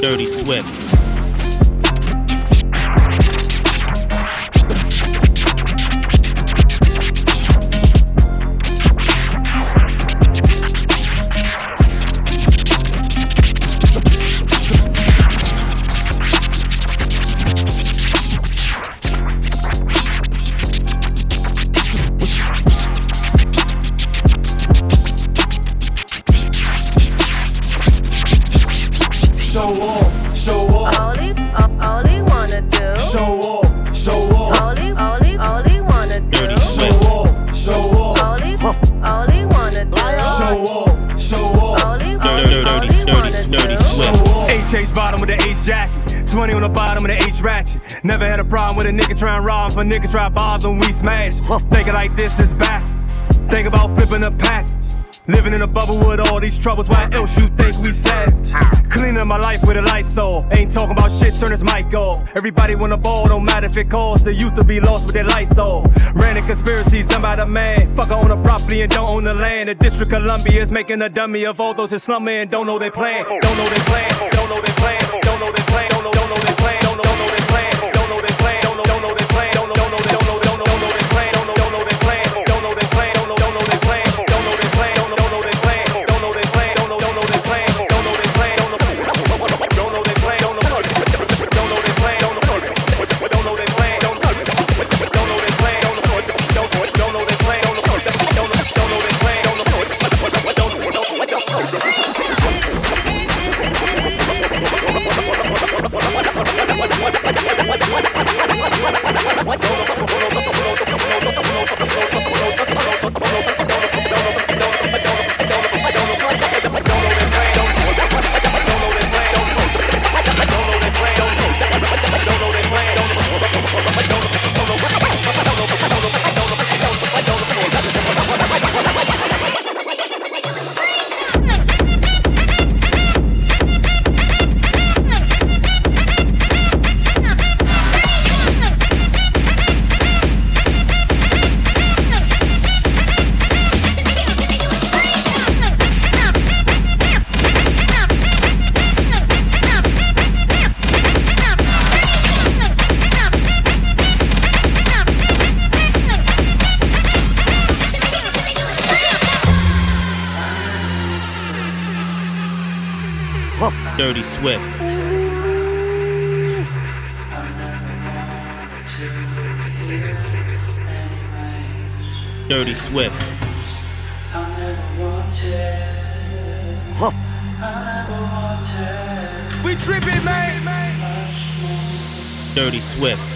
Dirty Swift. Problem with a nigga rob, a nigga try bombs and we smash. Thinking like this is back. Think about flipping a pack. Living in a bubble with all these troubles, why else you think we savage? Cleaning my life with a light Lysol. Ain't talking about shit, turn this mic off. Everybody want a ball, don't matter if it costs the youth to be lost with their light Lysol. Random conspiracies done by the man. Fuck I own a property and don't own the land. The District Columbia is making a dummy of all those in slumber and don't know their plan. Don't know their plan, don't know their plan, don't know their plan, Dirty Swift. Dirty Swift. Huh. We tripping, man. Dirty Swift.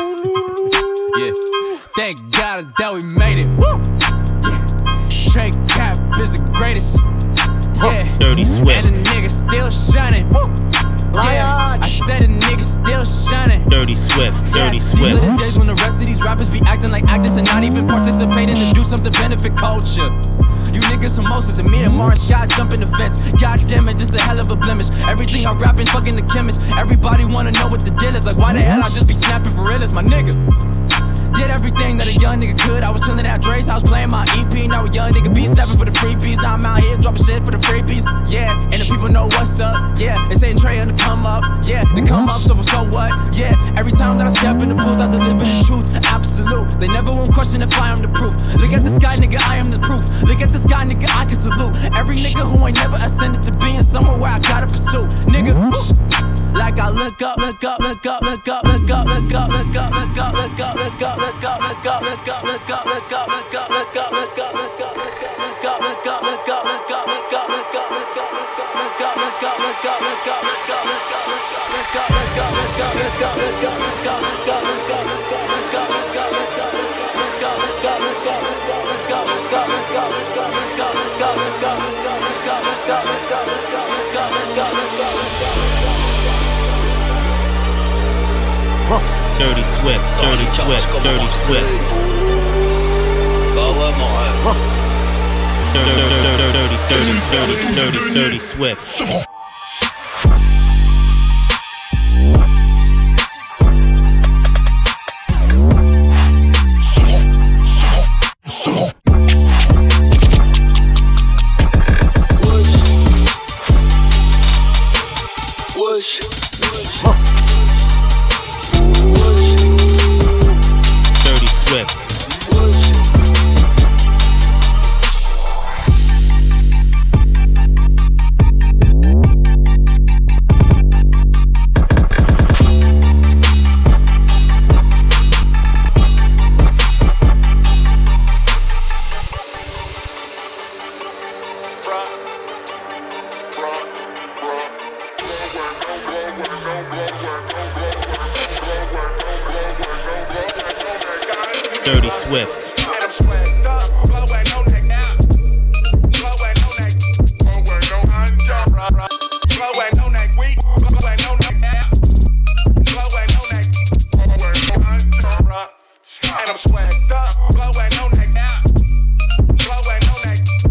culture. You niggas some Moses and me and Mars shot jumping the fence. God damn it, this a hell of a blemish. Everything I rap in, fucking the chemist. Everybody wanna know what the deal is. Like why the hell I just be snapping for real my nigga. Did everything that a young nigga could. I was chilling at Dre's, I was playin' my EP. Now a young nigga be snapping for the freebies. Now I'm out here dropping shit for the freebies. Yeah, and the people know what's up. Yeah, they saying Trey on the come up. Yeah, they come up, so so what? Yeah, every time that I step in the booth, I deliver the truth. Absolute. They never won't question if I am the proof. Look at this guy, nigga, I am the proof. Look at this guy, nigga, I can salute. Every nigga who ain't never ascended to being somewhere where I gotta pursue. Nigga, like I look up, look up, look up, look up, look up, look up, look up, look up, look up. Look up. Dirty Swift, Dirty Swift, Dirty Swift. Dirty, dirty, dirty, dirty, dirty, dirty, dirty Swift. swagged up. Blow on no neck. on that. no neck.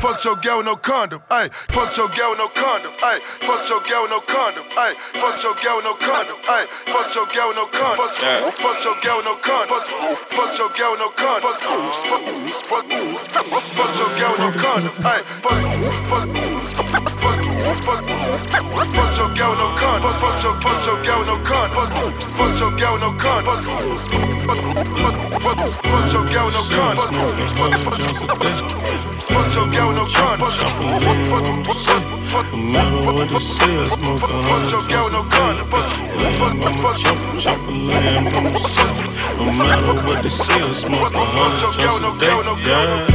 Fuck your gal with no condom. Hey, fuck your gal with no condom. Hey, fuck your gal with no condom. Hey, fuck your gal with no condom. Hey, fuck your gal with no condom. Fuck, fuck your gal with no condom. Fuck, fuck your gal with no condom. Fuck, fuck, fuck, fuck your gal with no condom. Hey, fuck, fuck, Fuck, fuck your girl, no cunt. Fuck, fuck your, fuck your girl, no cunt. Fuck, fuck your girl, no cunt. Fuck, fuck, fuck, fuck, fuck your girl, no cunt. Fuck, fuck your girl, no cunt. Fuck, fuck, fuck, fuck. Fuck your girl, no gun. Fuck, fuck, fuck, fuck. Chop a lamb, no matter what they say, I'm smoking. Fuck your girl, no gun, no gun.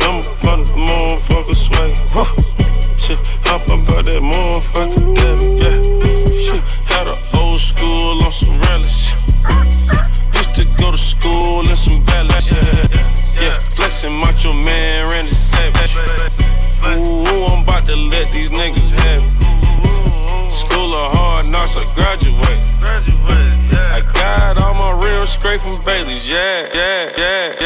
I'm a motherfucker sway. Shit, hop about that motherfucker devil. Yeah. Shit, had an old school on some relish. Used to go to school in some balance. Yeah, yeah. Flexing macho man, Randy Savage. Ooh, I'm about to let these niggas have it. School of hard knocks, I graduate. I got all my real straight from Bailey's. Yeah, yeah, yeah, yeah,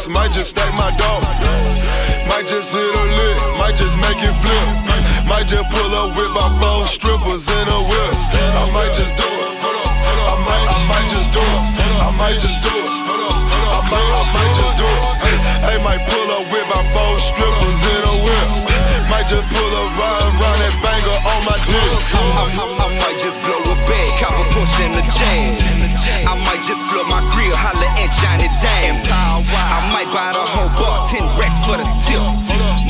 wrist, might just stack my dog. Might just hit a lick, might just make it flip. Might just pull up with my four strippers in a whip. I might just do it. I might, I might just do it. I might just do it. I might, I might just do it. Hey, might pull up with my four strippers in just pull up, ride, ride that banger on my dick. I, I, I, I might just blow a bag, cop a push in the jam. I might just flood my grill, holla at Johnny Dang. I might buy the whole bar, 10 racks for the tip.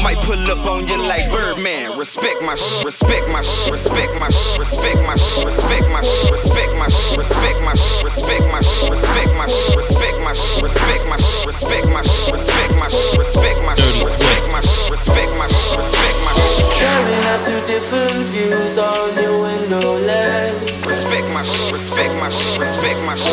Might pull up on you like Birdman. Respect my sh, respect my sh, respect my sh, respect my sh, respect my sh, respect my sh, respect my sh, respect my sh, respect my sh, respect my sh, respect my sh, respect my sh, respect my sh, respect my sh, respect my sh, respect my sh, respect my sh. Staring at two different views on your window ledge. Respect my shit, respect my shit, respect my sh.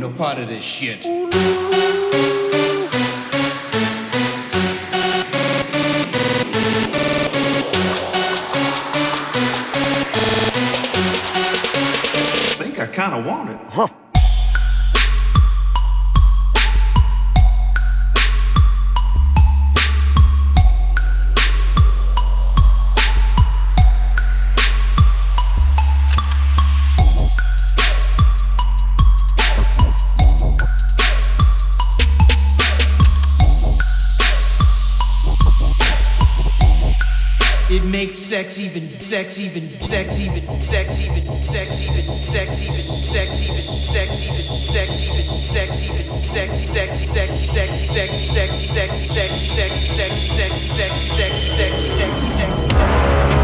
Want no part of this shit. I think I kinda want it. Sex even, sex even, sex even, sex even, sex even, sex even, sex even, sex even, sex even, sex even, sexy, sexy, sexy, sexy, sexy, sexy, sexy, sexy, sexy, sexy, sexy, sexy, sexy, sexy, sexy, sexy,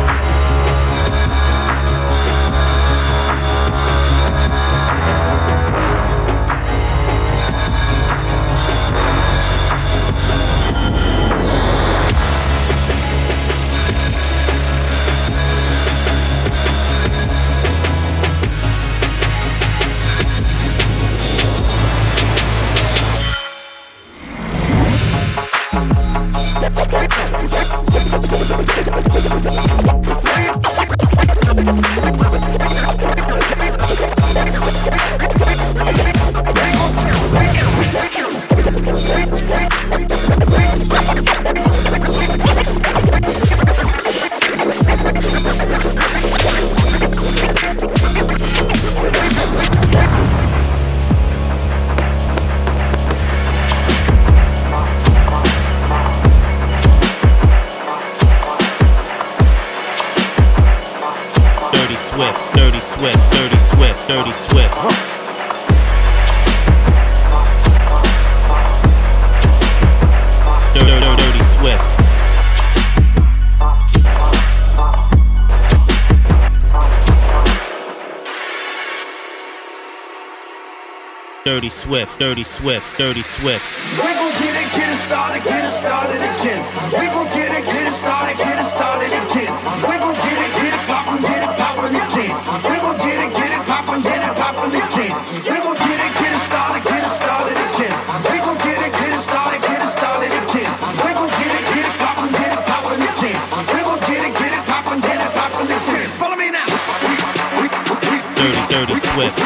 Dirty Swift, Dirty Swift, Dirty Swift. We gon' get it, get it started, get it started again. We gon' get it, get it started, get it started again. We gon' get it, get it poppin', get it poppin' again. We gon' get it, get it poppin', get it poppin' again. We gon' get it, get it started, get it started again. We gon' get it, get it started, get it started again. We gon' get it, get it poppin', get it poppin' again. We gon' get it, get it poppin', get it poppin' again. Follow me now. Dirty, dirty Swift.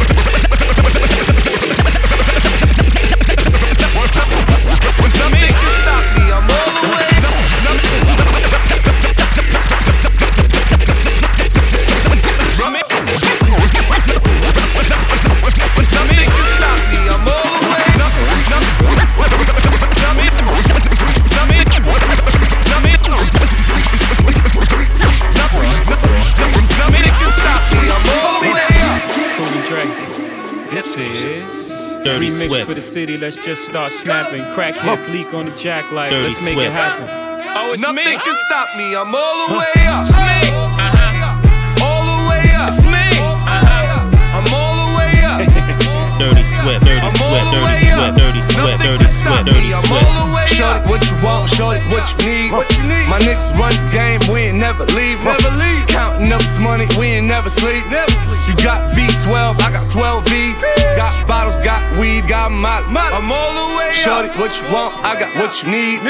Remix Swift. for the city. Let's just start snapping. Crack hit bleak on the jack like. Dirty Let's make it happen. Oh, it's Nothing me. can stop me. I'm all the way up. It's me. Uh-huh. All the way up. It's me. Uh-huh. I'm all the way up. Dirty Swift, Dirty I'm Swift, Dirty way Swift. Dirty Swift, Dirty can Swift. Dirty I'm Swift. all the Shorty, what you want, shorty, what you need. What you need. My niggas run the game, we ain't never leave. Never leave. Counting up this money, we ain't never sleep. Never sleep. You got V12, I got 12 V's. Got bottles, got weed, got my I'm all the way Shorty, what you want, I got what you need.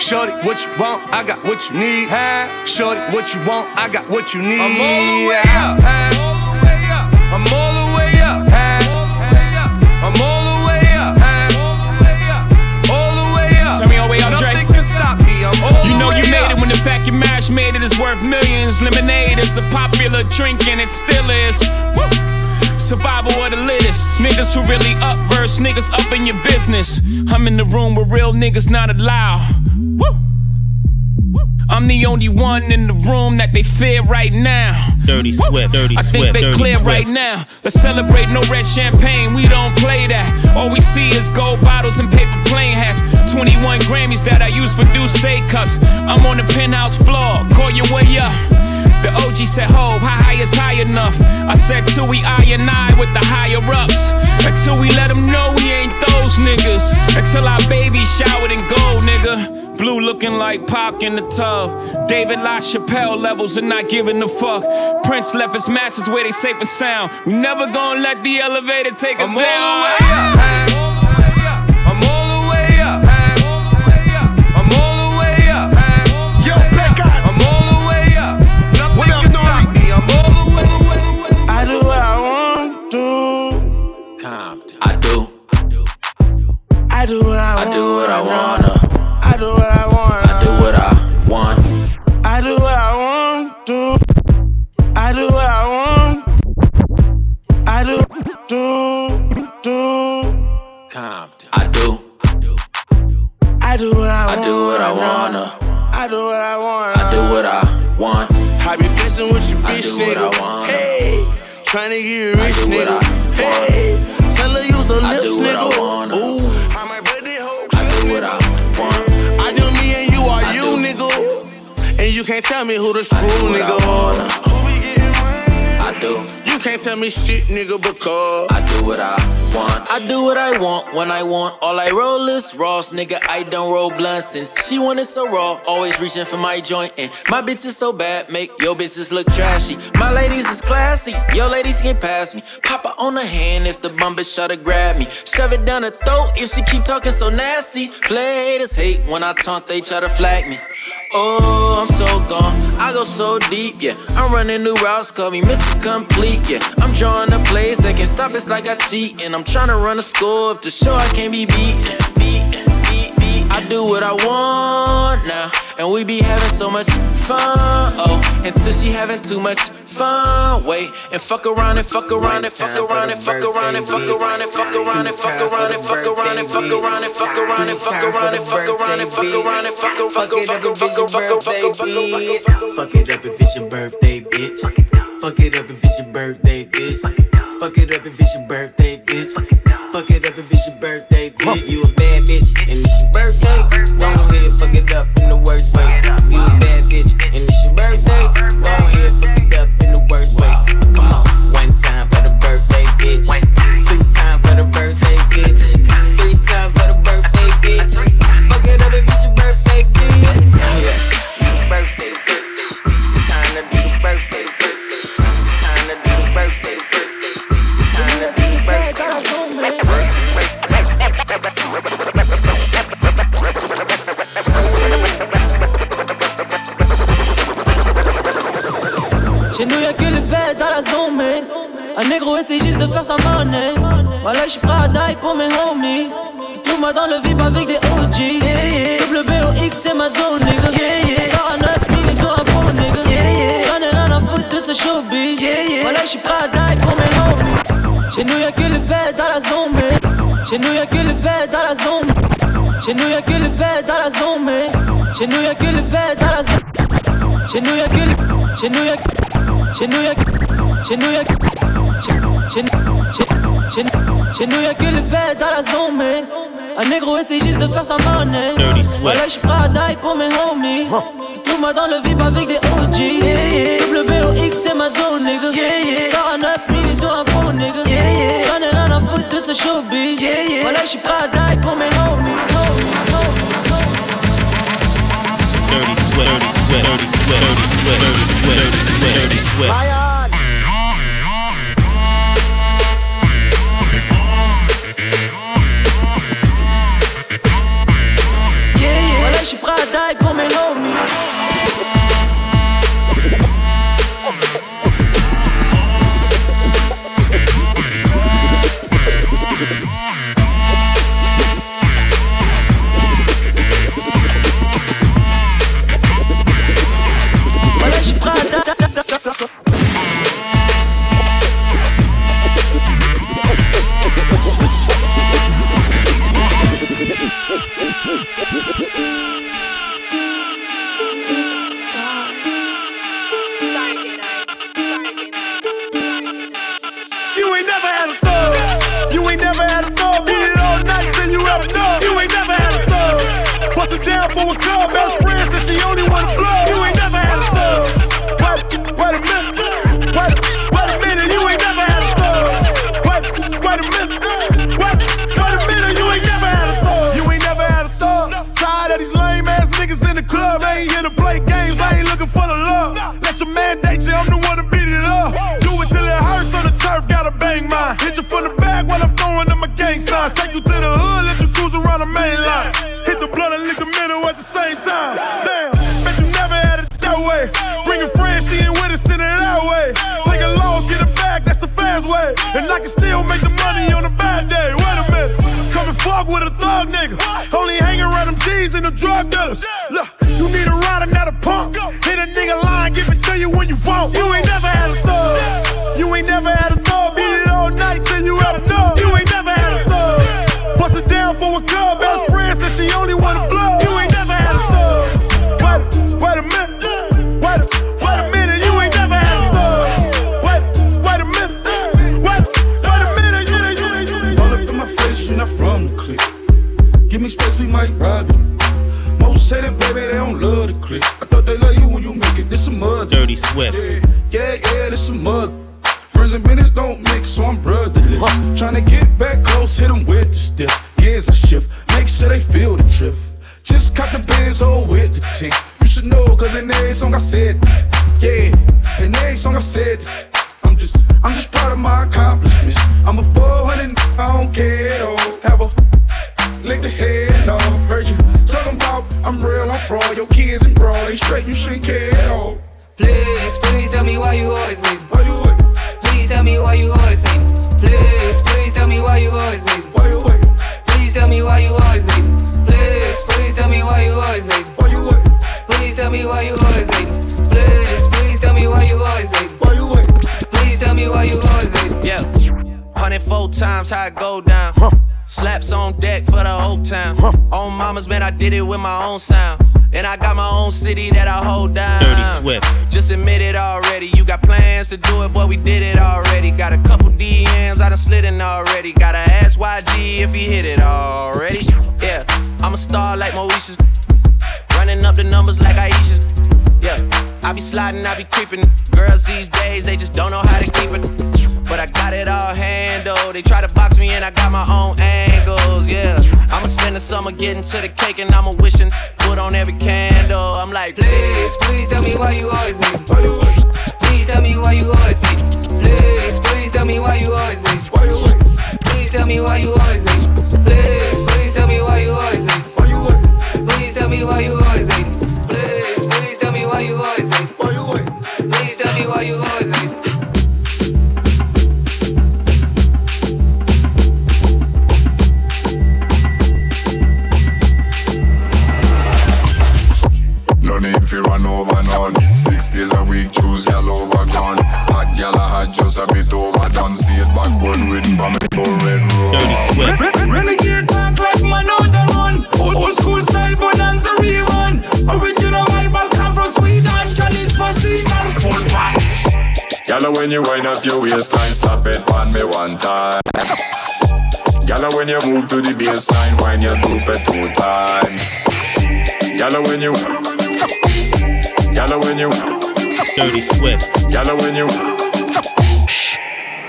Shorty, what you want, I got what you need. Shorty, what you want, I got what you need. I'm all the way up. I'm all the way up. I'm all the way up. All the way up. Turn me all the way up, Dre. Nothing can stop me. I'm all You the know you made up. it when the fact you mash made it is worth millions. Lemonade is a popular drink and it still is. Woo. Survival of the littest. Niggas who really up verse, niggas up in your business. I'm in the room with real niggas not allowed. Woo. I'm the only one in the room that they fear right now. Dirty Swift, Dirty I Swift, think they clear Swift. right now. Let's celebrate no red champagne. We don't play that. All we see is gold bottles and paper plane hats. 21 Grammys that I use for Douce cups. I'm on the penthouse floor. Call your way up. The OG said, Ho, how high is high enough? I said, till we I and I with the higher ups. Until we let them know we ain't those niggas. Until our baby showered in gold, nigga. Blue looking like Pac in the tub. David LaChapelle levels and not giving a fuck. Prince left his masters where they safe and sound. We never gonna let the elevator take us I'm down. I roll is Ross, nigga. I don't roll blunts. And she want it so raw, always reaching for my joint. And my bitch is so bad, make your bitches look trashy. My ladies is classy, your ladies can pass me. Pop her on the hand if the bum bitch try to grab me. Shove it down her throat if she keep talking so nasty. Play haters hate when I taunt, they try to flag me. Oh, I'm so gone. I go so deep, yeah. I'm running new routes, call me Mr. Complete, yeah. I'm drawing the plays that can stop us like I cheat. And I'm trying to run a score up to show I can't be beat. Do what I want now. And we be having so much fun. Oh, until she having too much fun. Wait, and fuck around and fuck around and fuck around and fuck around and fuck around and fuck around and fuck around and fuck around and fuck around and fuck around and fuck around and fuck around and fuck around and fuck around fuck fuck fuck fuck fuck fuck Fuck it up if it's your birthday, bitch. Fuck it up if it's your birthday, bitch. Fuck it up if it's your birthday, bitch. Fuck it up un négro essaie juste de faire sa monnaie. Voilà, j'suis prêt à die pour mes homies. Trouve-moi dans le VIP avec des OG. Yeah, yeah. WBOX, c'est ma zone, nigga. Yeah, yeah. Sors à 9000 et sur un fond, nigga. Yeah, yeah. J'en ai rien à foutre de ce showbiz. Yeah, yeah. Voilà, j'suis prêt à die pour mes homies. Chez nous y'a que les fêtes dans la zone, mais chez nous y'a que les fêtes dans la zone. Chez nous y'a que les fêtes dans la zone, mais chez nous y'a que les fêtes dans la zone. Chez nous y'a que les chez nous y'a chez nous y'a chez nous y'a chez chez chez chez nous y'a que les fêtes dans la zone, mais un négro essaie juste de faire sa monnaie. Voilà, j'suis prêt à die pour mes homies. Trouve-moi dans le VIP avec des OG. Yeah, yeah. WBOX, c'est ma zone, nigga. Yeah, yeah. Sors à 9000 et sur un fond, nigga. Yeah, yeah. J'en ai rien à foutre de ce showbiz. Yeah, yeah. Voilà, j'suis prêt à die pour mes homies. Dirty sweat, dirty sweat, dirty sweat, dirty sweat, dirty sweat, dirty sweat, dirty sweat. Take you to the hood. Let you cruise around the main line. Hit the blunt and lick the middle at the same time. Damn, bet you never had it that way. Bring a friend, she ain't with it, send it that way. Take a loss, get it back, that's the fast way. And I can still make the money on a bad day. Wait a minute, come and fuck with a thug nigga. Only hang around them G's and the drug dealers. Look, you need a rider, not a punk. Hit a nigga line, give it to you when you want. You ain't never had a thug. You ain't never had And I'ma yellow when you. yellow when you. Dirty when you. Shh.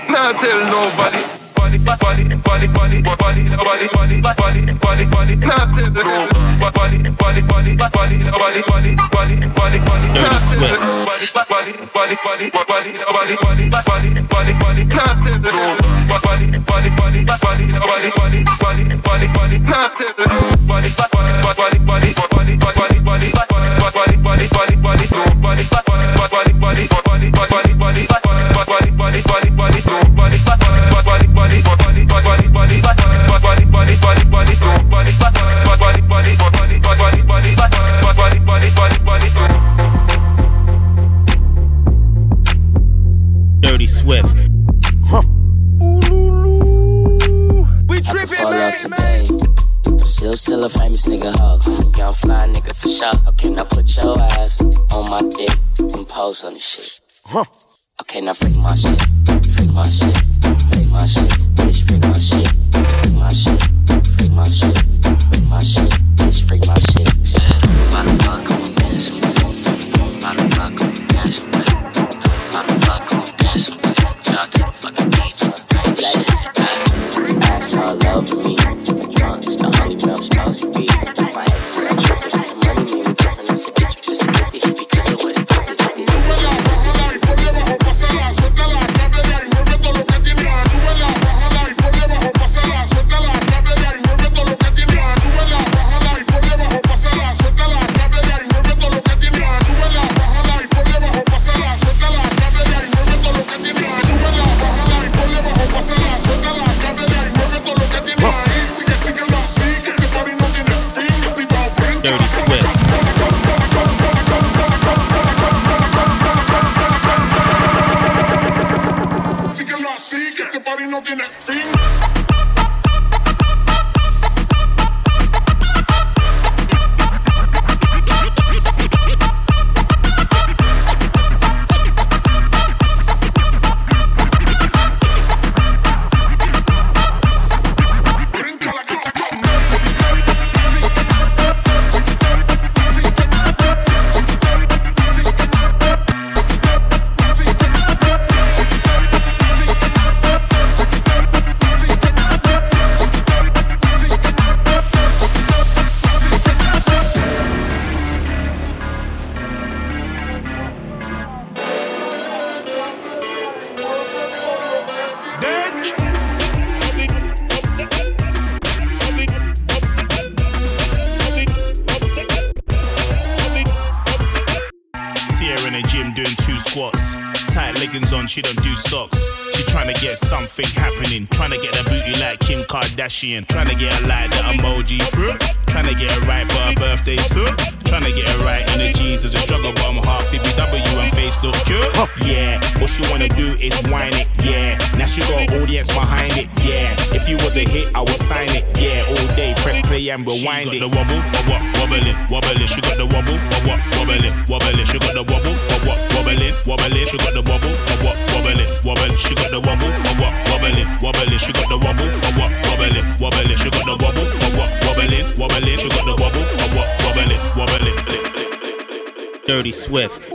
Now tell nobody body, body, body, body, body, body, body, body, body, body, body, not to go. Body, body, body, body, body, body, body, body, body, not to go. Body, body, body, body, body, body, body, body, body, body, not to go. Body, body, body, body, body, body, body, body, body. Body, body, body. this nigga hug. Young fly nigga for sure. Can I put your ass on my dick and pose on the shit. Huh. Okay, now freak my shit. Freak my shit. Freak my shit. Bitch, freak my shit. Freak my shit. Freak my shit. Freak my shit. Freak my shit. just on, she don't do socks. She tryna get something happening. Tryna get a booty like Kim Kardashian. Tryna get her like the emoji through. Tryna get her right for her birthday soon. Tryna get her right in the jeans as a struggle bum half BBW and face look cute. Yeah, what she wanna do is whine it. Yeah, now she got audience behind it. Yeah, if you was a hit, I would sign it. Yeah, all day press play and rewind She it. got the wobble, wobble, wobbling, wobbling. She got the wobble, wobble, wobbling, wobbling. She got the wobble, wobble, wobbling, wobbling. She got the wobble, wobble, wobbling, wobbling. She got the wobble, wobble, wobbling, wobbling. She got the wobble, wobble, wobbling, wobbling. She got the wobble, wobble, wobbling, wobbling. She got the wobble, wobble, wobbling, wobbling. Dirty Swift.